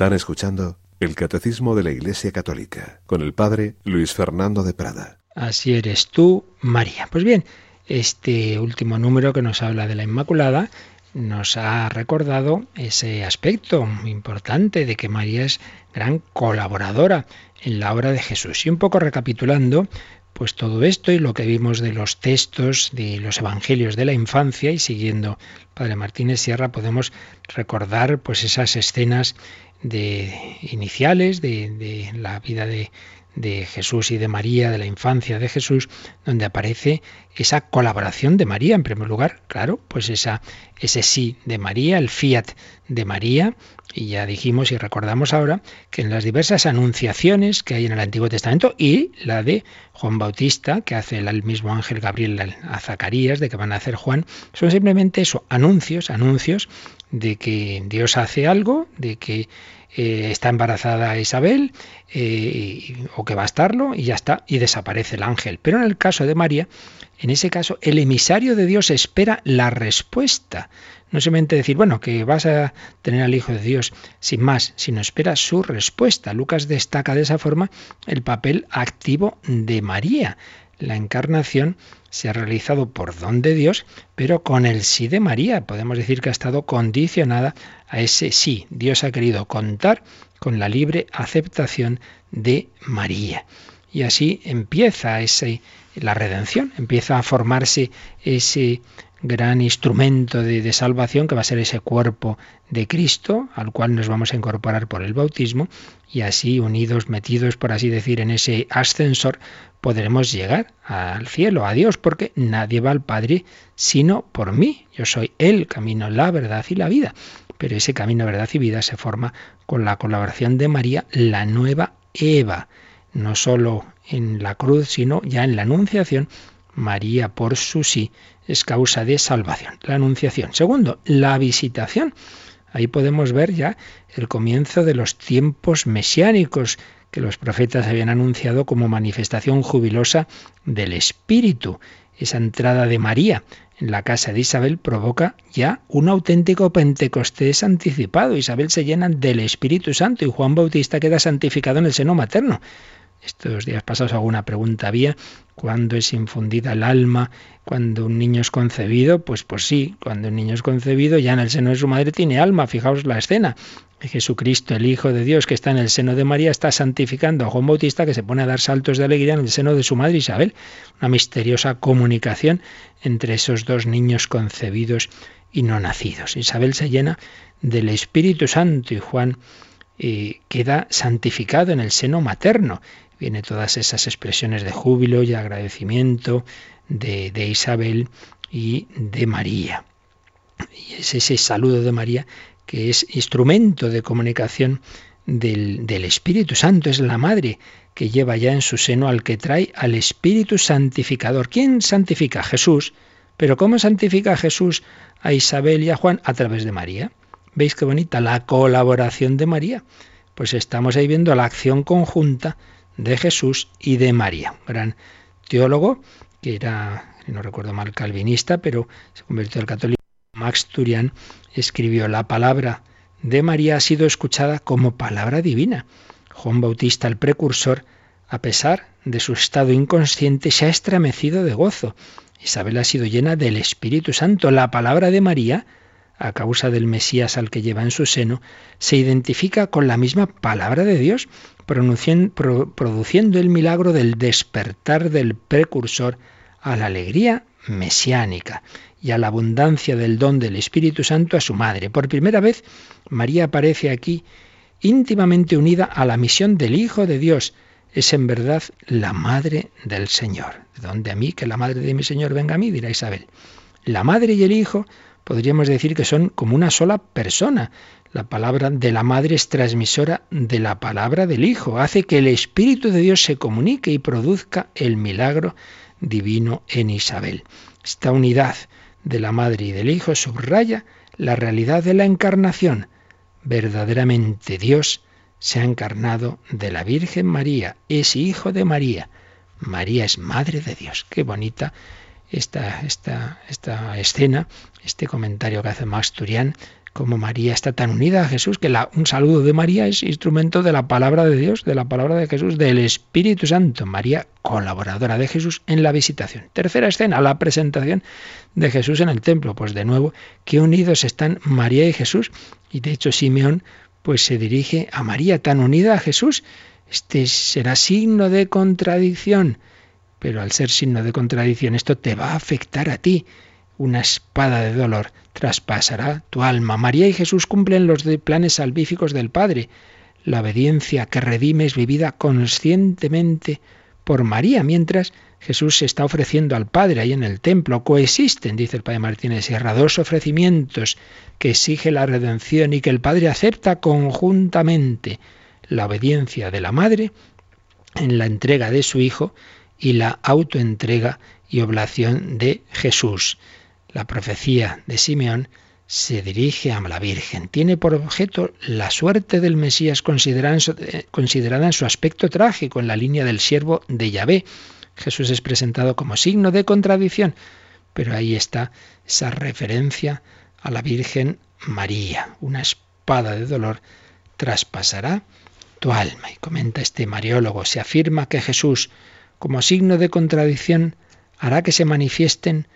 Están escuchando el Catecismo de la Iglesia Católica con el Padre Luis Fernando de Prada. Así eres tú, María. Pues bien, este último número que nos habla de la Inmaculada nos ha recordado ese aspecto importante de que María es gran colaboradora en la obra de Jesús. Y un poco recapitulando, pues todo esto y lo que vimos de los textos de los evangelios de la infancia y siguiendo Padre Martínez Sierra podemos recordar pues esas escenas de iniciales de, la vida de, de Jesús y de María, de la infancia de Jesús, donde aparece esa colaboración de María, en primer lugar, claro, pues esa, ese sí de María, el fiat de María, y ya dijimos y recordamos ahora que en las diversas anunciaciones que hay en el Antiguo Testamento y la de Juan Bautista, que hace el mismo ángel Gabriel a Zacarías, de que van a hacer Juan, son simplemente eso, anuncios, anuncios de que Dios hace algo, de que eh, está embarazada Isabel eh, o que va a estarlo y ya está, y desaparece el ángel. Pero en el caso de María, en ese caso, el emisario de Dios espera la respuesta. No solamente decir, bueno, que vas a tener al Hijo de Dios sin más, sino espera su respuesta. Lucas destaca de esa forma el papel activo de María. La encarnación se ha realizado por don de Dios, pero con el sí de María. Podemos decir que ha estado condicionada a ese sí. Dios ha querido contar con la libre aceptación de María. Y así empieza ese, la redención, empieza a formarse ese gran instrumento de, de, salvación que va a ser ese cuerpo de Cristo al cual nos vamos a incorporar por el bautismo y así unidos, metidos por así decir en ese ascensor podremos llegar al cielo, a Dios, porque nadie va al Padre sino por mí. Yo soy el camino, la verdad y la vida. Pero ese camino, verdad y vida se forma con la colaboración de María, la nueva Eva, no solo en la cruz, sino ya en la Anunciación. María, por su sí, es causa de salvación. La Anunciación. Segundo, la visitación. Ahí podemos ver ya el comienzo de los tiempos mesiánicos que los profetas habían anunciado como manifestación jubilosa del Espíritu. Esa entrada de María en la casa de Isabel provoca ya un auténtico Pentecostés anticipado. Isabel se llena del Espíritu Santo y Juan Bautista queda santificado en el seno materno. Estos días pasados alguna pregunta había, ¿cuándo es infundida el alma? ¿Cuando un niño es concebido? Pues pues sí, cuando un niño es concebido ya en el seno de su madre tiene alma, fijaos la escena. Jesucristo, el Hijo de Dios que está en el seno de María, está santificando a Juan Bautista que se pone a dar saltos de alegría en el seno de su madre Isabel. Una misteriosa comunicación entre esos dos niños concebidos y no nacidos. Isabel se llena del Espíritu Santo y Juan eh, queda santificado en el seno materno. Viene todas esas expresiones de júbilo y agradecimiento de, de Isabel y de María. Y es ese saludo de María que es instrumento de comunicación del, del, Espíritu Santo, es la madre que lleva ya en su seno al que trae al Espíritu Santificador. ¿Quién santifica? Jesús. Pero ¿cómo santifica Jesús a Isabel y a Juan? A través de María. ¿Veis qué bonita? La colaboración de María. Pues estamos ahí viendo la acción conjunta de Jesús y de María. Gran teólogo que era, no recuerdo mal, calvinista, pero se convirtió al católico. Max Turian escribió, la palabra de María ha sido escuchada como palabra divina. Juan Bautista, el precursor, a pesar de su estado inconsciente, se ha estremecido de gozo. Isabel ha sido llena del Espíritu Santo. La palabra de María, a causa del Mesías al que lleva en su seno, se identifica con la misma palabra de Dios, produciendo el milagro del despertar del precursor a la alegría mesiánica y a la abundancia del don del Espíritu Santo a su madre. Por primera vez, María aparece aquí íntimamente unida a la misión del Hijo de Dios. Es en verdad la madre del Señor. ¿De dónde a mí que la madre de mi Señor venga a mí? dirá Isabel. La madre y el Hijo podríamos decir que son como una sola persona. La palabra de la madre es transmisora de la palabra del Hijo, hace que el Espíritu de Dios se comunique y produzca el milagro divino en Isabel. Esta unidad de la Madre y del Hijo subraya la realidad de la encarnación. Verdaderamente Dios se ha encarnado de la Virgen María, es hijo de María. María es Madre de Dios. Qué bonita esta, esta, esta escena, este comentario que hace Max Turian como María está tan unida a Jesús, que la, un saludo de María es instrumento de la palabra de Dios, de la palabra de Jesús, del Espíritu Santo. María, colaboradora de Jesús en la visitación. Tercera escena, la presentación de Jesús en el templo. Pues de nuevo, qué unidos están María y Jesús. Y de hecho Simeón pues se dirige a María tan unida a Jesús. Este será signo de contradicción. Pero al ser signo de contradicción, esto te va a afectar a ti una espada de dolor traspasará tu alma. María y Jesús cumplen los planes salvíficos del Padre. La obediencia que redime es vivida conscientemente por María, mientras Jesús se está ofreciendo al Padre ahí en el templo. Coexisten, dice el Padre Martínez Sierra, dos ofrecimientos que exige la redención y que el Padre acepta conjuntamente. La obediencia de la Madre en la entrega de su Hijo y la autoentrega y oblación de Jesús. La profecía de Simeón se dirige a la Virgen. Tiene por objeto la suerte del Mesías considerada en, su, eh, considerada en su aspecto trágico, en la línea del siervo de Yahvé. Jesús es presentado como signo de contradicción, pero ahí está esa referencia a la Virgen María. Una espada de dolor traspasará tu alma. Y comenta este mariólogo, se afirma que Jesús, como signo de contradicción, hará que se manifiesten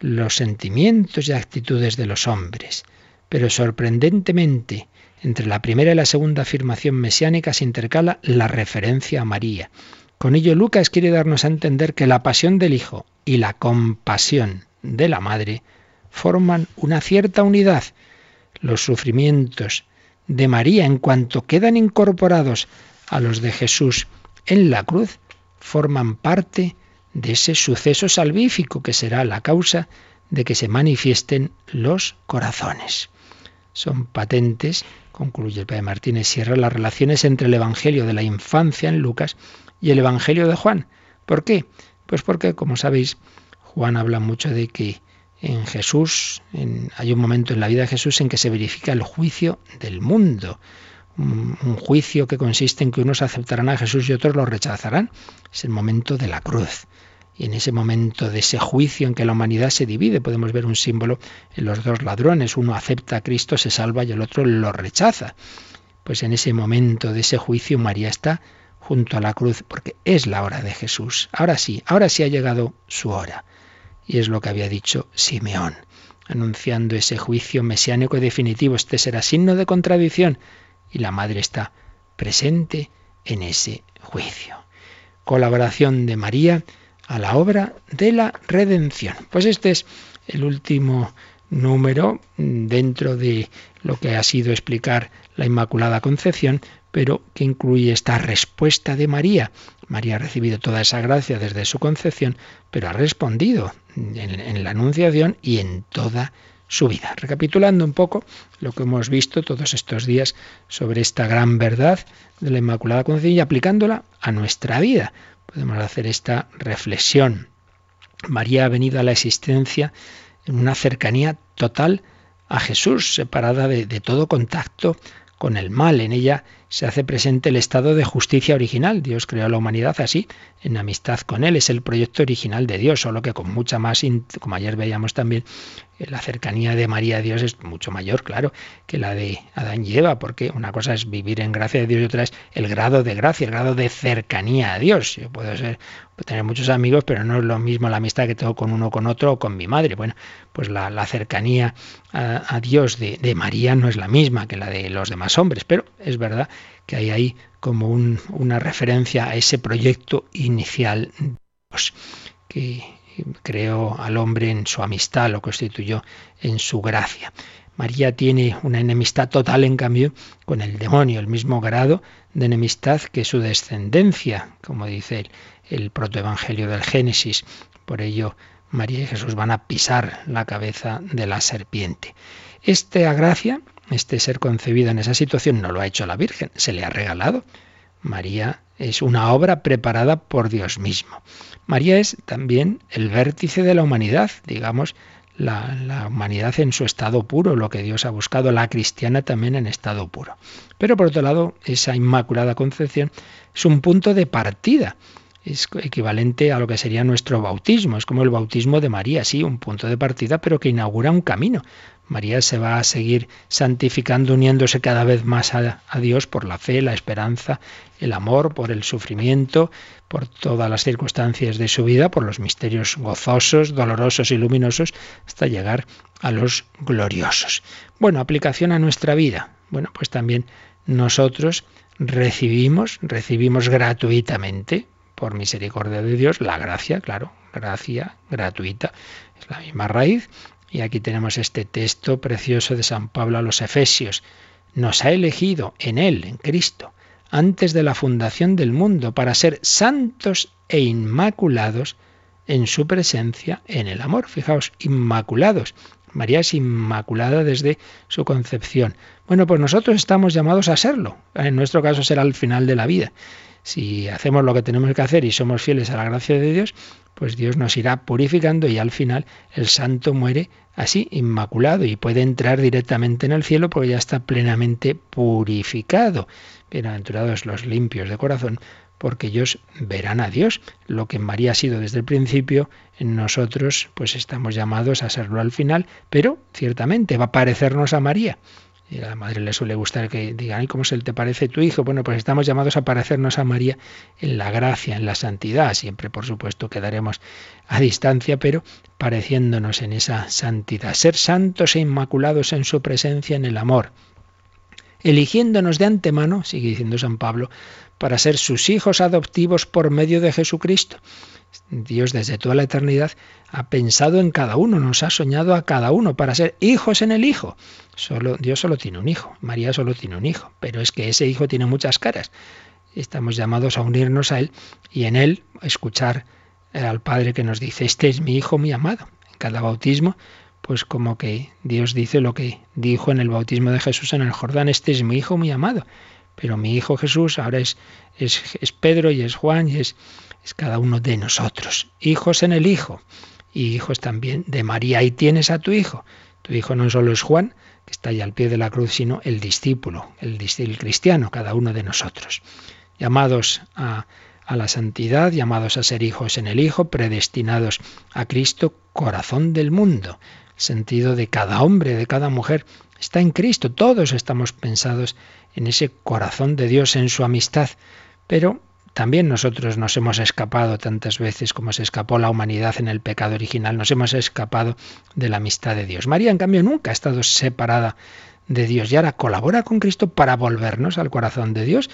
los sentimientos y actitudes de los hombres. Pero sorprendentemente, entre la primera y la segunda afirmación mesiánica se intercala la referencia a María. Con ello Lucas quiere darnos a entender que la pasión del Hijo y la compasión de la Madre forman una cierta unidad. Los sufrimientos de María, en cuanto quedan incorporados a los de Jesús en la cruz, forman parte de ese suceso salvífico que será la causa de que se manifiesten los corazones. Son patentes, concluye el Padre Martínez Sierra, las relaciones entre el Evangelio de la infancia en Lucas y el Evangelio de Juan. ¿Por qué? Pues porque, como sabéis, Juan habla mucho de que en Jesús, hay un momento en la vida de Jesús en que se verifica el juicio del mundo un, juicio que consiste en que unos aceptarán a Jesús y otros lo rechazarán. Es el momento de la cruz. Y en ese momento de ese juicio en que la humanidad se divide, podemos ver un símbolo en los dos ladrones. Uno acepta a Cristo, se salva y el otro lo rechaza. Pues en ese momento de ese juicio María está junto a la cruz porque es la hora de Jesús. Ahora sí, ahora sí ha llegado su hora. Y es lo que había dicho Simeón, anunciando ese juicio mesiánico y definitivo. Este será signo de contradicción y la Madre está presente en ese juicio. Colaboración de María a la obra de la redención. Pues este es el último número dentro de lo que ha sido explicar la Inmaculada Concepción, pero que incluye esta respuesta de María. María ha recibido toda esa gracia desde su concepción, pero ha respondido en, la Anunciación y en toda su vida. Recapitulando un poco lo que hemos visto todos estos días sobre esta gran verdad de la Inmaculada Concepción y aplicándola a nuestra vida. Podemos hacer esta reflexión. María ha venido a la existencia en una cercanía total a Jesús, separada de, de todo contacto con el mal. En ella se hace presente el estado de justicia original. Dios creó a la humanidad así, en amistad con Él. Es el proyecto original de Dios, solo que con mucha más, como ayer veíamos también, eh, la cercanía de María a Dios es mucho mayor, claro, que la de Adán y Eva, porque una cosa es vivir en gracia de Dios y otra es el grado de gracia, el grado de cercanía a Dios. Yo puedo ser, tener muchos amigos, pero no es lo mismo la amistad que tengo con uno con otro o con mi madre. Bueno, pues la, cercanía a, Dios de, de María no es la misma que la de los demás hombres, pero es verdad que hay ahí como una referencia a ese proyecto inicial pues, que creó al hombre en su amistad, lo constituyó en su gracia. María tiene una enemistad total, en cambio, con el demonio, el mismo grado de enemistad que su descendencia, como dice el, el protoevangelio del Génesis. Por ello, María y Jesús van a pisar la cabeza de la serpiente. Esta gracia este ser concebido en esa situación no lo ha hecho la Virgen, se le ha regalado. María es una obra preparada por Dios mismo. María es también el vértice de la humanidad, digamos, la, la, humanidad en su estado puro, lo que Dios ha buscado, la cristiana también en estado puro. Pero por otro lado, esa Inmaculada Concepción es un punto de partida. es equivalente a lo que sería nuestro bautismo. Es como el bautismo de María, sí, un punto de partida, pero que inaugura un camino. María se va a seguir santificando, uniéndose cada vez más a, Dios por la fe, la esperanza, el amor, por el sufrimiento, por todas las circunstancias de su vida, por los misterios gozosos, dolorosos y luminosos, hasta llegar a los gloriosos. Bueno, aplicación a nuestra vida. Bueno, pues también nosotros recibimos, recibimos gratuitamente, por misericordia de Dios, la gracia, claro, gracia gratuita, es la misma raíz. Y aquí tenemos este texto precioso de San Pablo a los Efesios. Nos ha elegido en Él, en Cristo, antes de la fundación del mundo, para ser santos e inmaculados en su presencia en el amor. Fijaos, inmaculados. María es inmaculada desde su concepción. Bueno, pues nosotros estamos llamados a serlo. En nuestro caso será al final de la vida. Si hacemos lo que tenemos que hacer y somos fieles a la gracia de Dios, pues Dios nos irá purificando y al final el santo muere así, inmaculado, y puede entrar directamente en el cielo porque ya está plenamente purificado. Bienaventurados los limpios de corazón, porque ellos verán a Dios. Lo que María ha sido desde el principio, en nosotros pues estamos llamados a serlo al final, pero ciertamente va a parecernos a María. Y a la madre le suele gustar que digan, ¿cómo se te parece tu hijo? Bueno, pues estamos llamados a parecernos a María en la gracia, en la santidad. Siempre, por supuesto, quedaremos a distancia, pero pareciéndonos en esa santidad. Ser santos e inmaculados en su presencia, en el amor. Eligiéndonos de antemano, sigue diciendo San Pablo, para ser sus hijos adoptivos por medio de Jesucristo. Dios desde toda la eternidad ha pensado en cada uno, nos ha soñado a cada uno para ser hijos en el Hijo. Dios solo tiene un hijo, María solo tiene un hijo, pero es que ese hijo tiene muchas caras. Estamos llamados a unirnos a Él y en Él escuchar al Padre que nos dice, este es mi hijo, mi amado. En cada bautismo, pues como que Dios dice lo que dijo en el bautismo de Jesús en el Jordán, este es mi hijo, mi amado. Pero mi hijo Jesús ahora es, es, es Pedro y es Juan y es es cada uno de nosotros. Hijos en el Hijo y hijos también de María. Ahí tienes a tu hijo. Tu hijo no solo es Juan, que está ahí al pie de la cruz, sino el discípulo, el, cristiano, cada uno de nosotros. Llamados a, a la santidad, llamados a ser hijos en el Hijo, predestinados a Cristo, corazón del mundo. Sentido de cada hombre, de cada mujer, está en Cristo. Todos estamos pensados en ese corazón de Dios, en su amistad. Pero también nosotros nos hemos escapado tantas veces como se escapó la humanidad en el pecado original, nos hemos escapado de la amistad de Dios. María, en cambio, nunca ha estado separada de Dios y ahora colabora con Cristo para volvernos al corazón de Dios,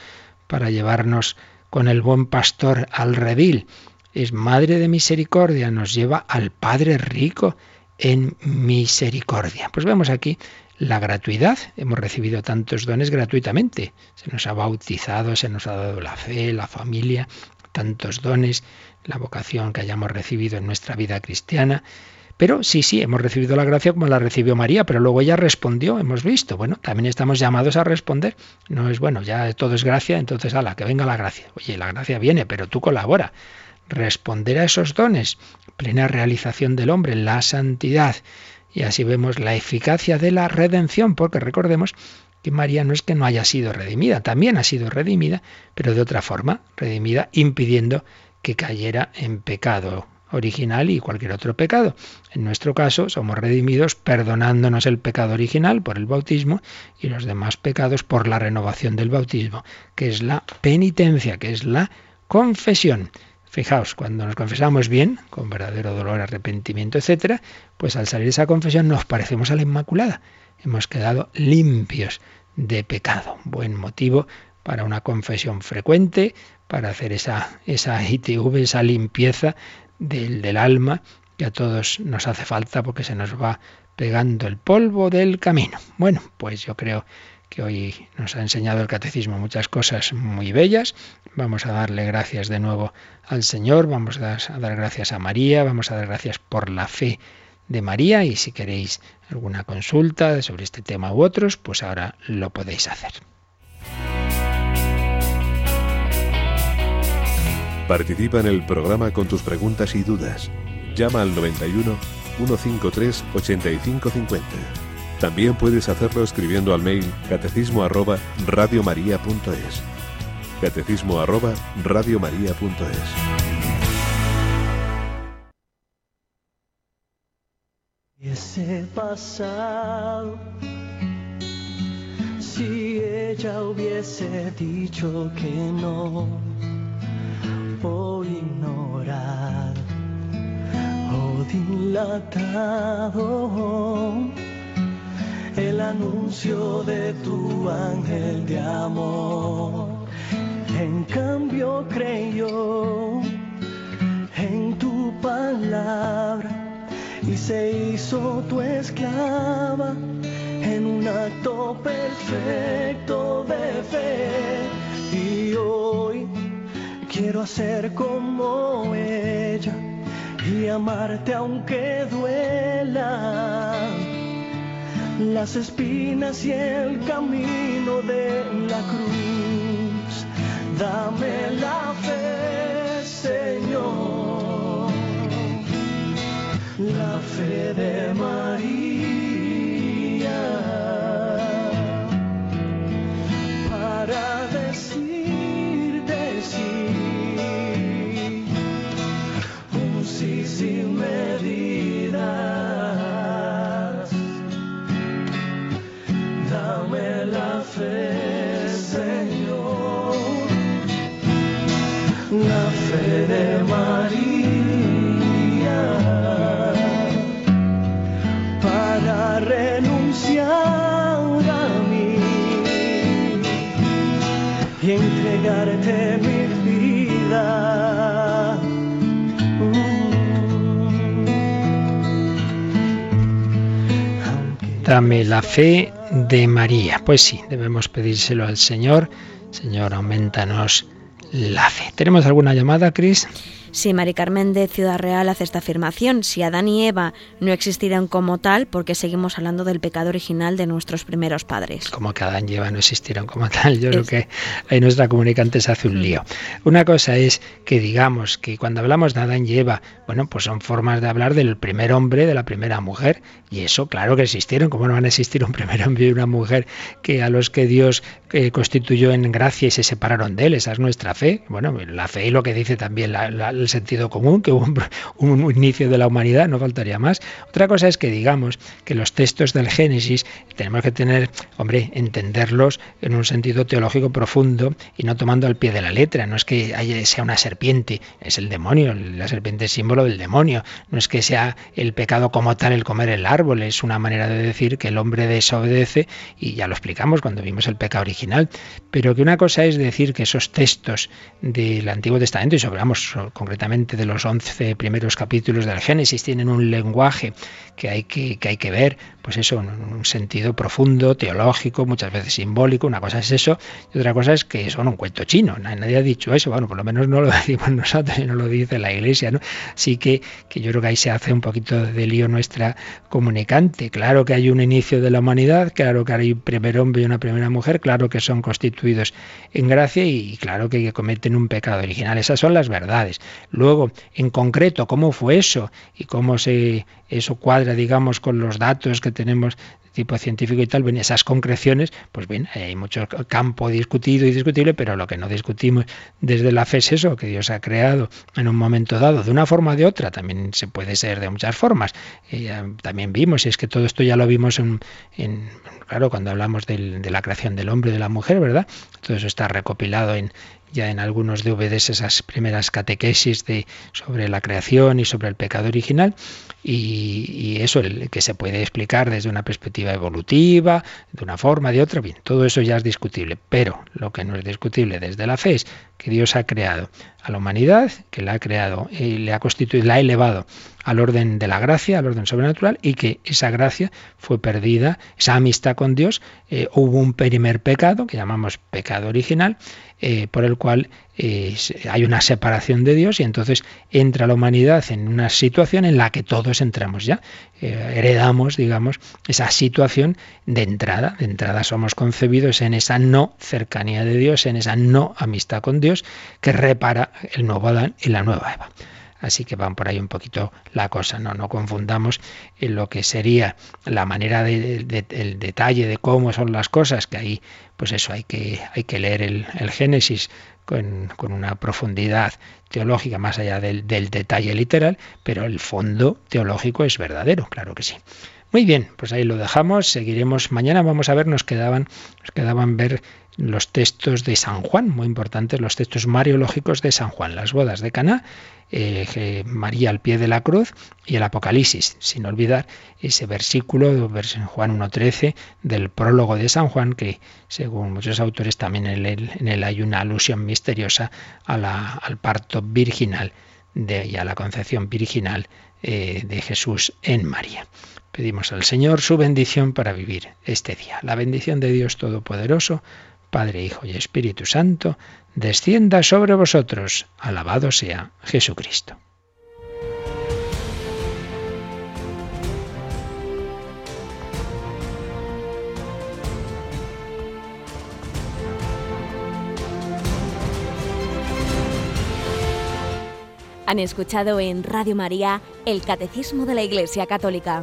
para llevarnos con el buen pastor al redil. Es Madre de Misericordia, nos lleva al Padre rico en misericordia. Pues vemos aquí la gratuidad. Hemos recibido tantos dones gratuitamente. Se nos ha bautizado, se nos ha dado la fe, la familia, tantos dones, la vocación que hayamos recibido en nuestra vida cristiana. Pero sí, sí, hemos recibido la gracia como la recibió María, pero luego ella respondió, hemos visto. Bueno, también estamos llamados a responder. No es bueno, ya todo es gracia, entonces ala, que venga la gracia. Oye, la gracia viene, pero tú colabora. Responder a esos dones, plena realización del hombre, la santidad, y así vemos la eficacia de la redención, porque recordemos que María no es que no haya sido redimida, también ha sido redimida, pero de otra forma, redimida impidiendo que cayera en pecado original y cualquier otro pecado. En nuestro caso, somos redimidos perdonándonos el pecado original por el bautismo y los demás pecados por la renovación del bautismo, que es la penitencia, que es la confesión. Fijaos, cuando nos confesamos bien, con verdadero dolor, arrepentimiento, etc., pues al salir de esa confesión nos parecemos a la Inmaculada. Hemos quedado limpios de pecado. Buen motivo para una confesión frecuente, para hacer esa, esa ITV, esa limpieza del, del alma que a todos nos hace falta porque se nos va pegando el polvo del camino. Bueno, pues yo creo hoy nos ha enseñado el catecismo muchas cosas muy bellas. Vamos a darle gracias de nuevo al Señor, vamos a dar gracias a María, vamos a dar gracias por la fe de María y si queréis alguna consulta sobre este tema u otros, pues ahora lo podéis hacer. Participa en el programa con tus preguntas y dudas. Llama al 91 153 8550. También puedes hacerlo escribiendo al mail catecismo arroba radiomaria.es. Catecismo arroba radiomaria.es. Ese pasado, si ella hubiese dicho que no, por ignorar o dilatado el anuncio de tu ángel de amor. En cambio creyó en tu palabra y se hizo tu esclava en un acto perfecto de fe. Y hoy quiero hacer como ella y amarte aunque duela las espinas y el camino de la cruz. Dame la fe, Señor la fe de María para fe, Señor, la fe de María. y entregarte mi vida. Dame la fe de María. Pues sí, debemos pedírselo al Señor. Señor, aumentanos la fe. ¿Tenemos alguna llamada, Cris? Si Mari Carmen de Ciudad Real hace esta afirmación, si Adán y Eva no existieran como tal, porque seguimos hablando del pecado original de nuestros primeros padres. Como que Adán y Eva no existieron como tal, yo creo que ahí nuestra comunicante se hace un lío. Una cosa es que digamos que cuando hablamos de Adán y Eva, bueno, pues son formas de hablar del primer hombre, de la primera mujer, y eso claro que existieron, ¿cómo no van a existir un primer hombre y una mujer que a los que Dios eh, constituyó en gracia y se separaron de él? Esa es nuestra fe. Bueno, la fe y lo que dice también la, la, sentido común, que hubo un, inicio de la humanidad, no faltaría más. Otra cosa es que digamos que los textos del Génesis tenemos que tener, hombre, entenderlos en un sentido teológico profundo y no tomando al pie de la letra. No es que haya, sea una serpiente, es el demonio, la serpiente es símbolo del demonio. No es que sea el pecado como tal el comer el árbol, es una manera de decir que el hombre desobedece y ya lo explicamos cuando vimos el pecado original. Pero que una cosa es decir que esos textos del Antiguo Testamento, y sobre, vamos, concretamente de los 11 primeros capítulos del Génesis, tienen un lenguaje que hay que, ver, pues eso, en un sentido profundo, teológico, muchas veces simbólico. Una cosa es eso y otra cosa es que son un cuento chino. Nadie ha dicho eso, bueno, por lo menos no lo decimos nosotros y no lo dice la Iglesia. ¿no? Así que, que yo creo que ahí se hace un poquito de lío nuestra comunicante. Claro que hay un inicio de la humanidad, claro que hay un primer hombre y una primera mujer, claro que son constituidos en gracia y claro que cometen un pecado original. Esas son las verdades. Luego, en concreto, ¿cómo fue eso? Y cómo se eso cuadra, digamos, con los datos que tenemos tipo científico y tal, ven esas concreciones, pues bien, hay mucho campo discutido y discutible, pero lo que no discutimos desde la fe es eso, que Dios ha creado en un momento dado, de una forma o de otra, también se puede ser de muchas formas. Eh, también vimos, y es que todo esto ya lo vimos en, claro, cuando hablamos de la creación del hombre y de la mujer, ¿verdad? Todo eso está recopilado en, ya en algunos DVDs esas primeras catequesis de, sobre la creación y sobre el pecado original y, eso el, que se puede explicar desde una perspectiva evolutiva, de una forma, de otra, bien, todo eso ya es discutible, pero lo que no es discutible desde la fe es que Dios ha creado a la humanidad, que la ha creado y le ha constituido, la ha elevado al orden de la gracia, al orden sobrenatural, y que esa gracia fue perdida, esa amistad con Dios, eh, hubo un primer pecado, que llamamos pecado original, eh, por el cual eh, hay una separación de Dios y entonces entra la humanidad en una situación en la que todos entramos ya. heredamos, digamos, esa situación de entrada. De entrada somos concebidos en esa no cercanía de Dios, en esa no amistad con Dios que repara el nuevo Adán y la nueva Eva. Así que van por ahí un poquito la cosa, no, no confundamos en lo que sería la manera de, el detalle de cómo son las cosas, que ahí, pues eso, hay que, hay que leer el, el Génesis con, una profundidad teológica más allá del, del detalle literal, pero el fondo teológico es verdadero, claro que sí. Muy bien, pues ahí lo dejamos, seguiremos mañana, vamos a ver, nos quedaban, nos quedaban ver los textos de San Juan, muy importantes, los textos mariológicos de San Juan, las bodas de Caná, eh, María al pie de la cruz y el Apocalipsis, sin olvidar ese versículo en Juan 1.13 del prólogo de San Juan, que según muchos autores también en él, hay una alusión misteriosa al parto virginal de, y a la concepción virginal eh, de Jesús en María. Pedimos al Señor su bendición para vivir este día. La bendición de Dios Todopoderoso, Padre, Hijo y Espíritu Santo, descienda sobre vosotros. Alabado sea Jesucristo. Han escuchado en Radio María el Catecismo de la Iglesia Católica